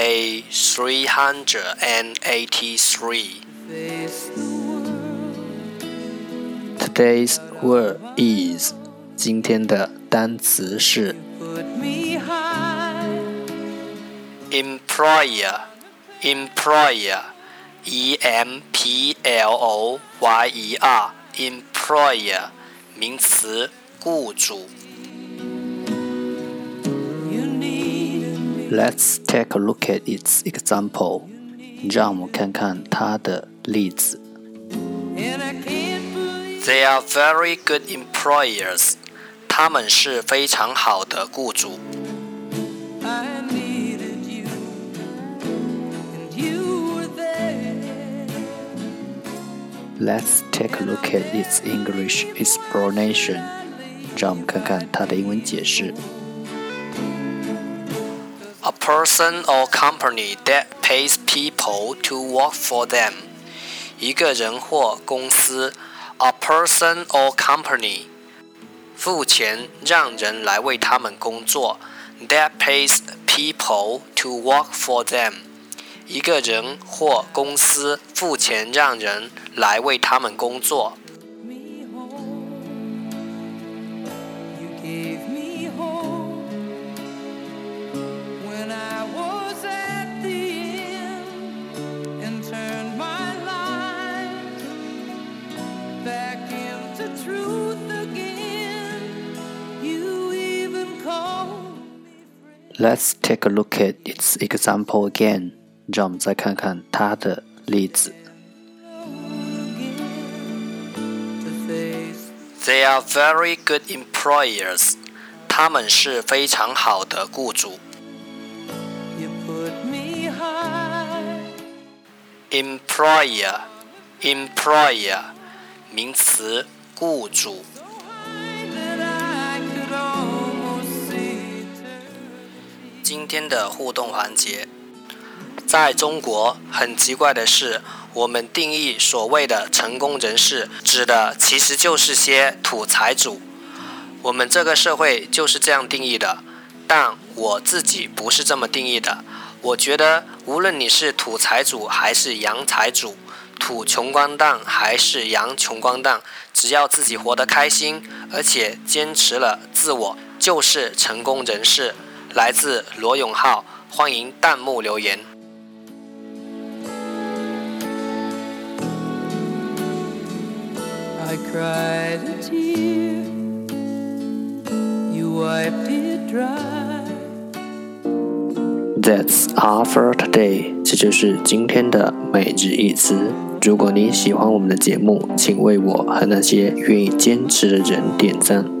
Day three hundred and eighty-three. Today's word is 今天的单词是 employer employer e m p l o y e r employer 名词雇主。 Let's take a look at its example. 让我们看看它的例子。They are very good employers. 他们是非常好的雇主。Let's take a look at its English explanation. 让我们看看它的英文解释。 a person or company that pays people to work for them. 一个人或公司，a person or company，付钱让人来为他们工作，that pays people to work for them。一个人或公司付钱让人来为他们工作。 Let's take a look at its example again. 让我们再看看它的例子。They are very good employers. 他们是非常好的雇主。Employer, employer，名词，雇主。 今天的互动环节，在中国很奇怪的是，我们定义所谓的成功人士，指的其实就是些土财主。我们这个社会就是这样定义的，但我自己不是这么定义的。我觉得，无论你是土财主还是洋财主，土穷光蛋还是洋穷光蛋，只要自己活得开心，而且坚持了自我，就是成功人士。来自罗永浩，欢迎弹幕留言。That's all for today。这就是今天的每日一词。如果你喜欢我们的节目，请为我和那些愿意坚持的人点赞。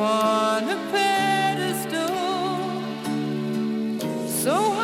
on a pedestal. So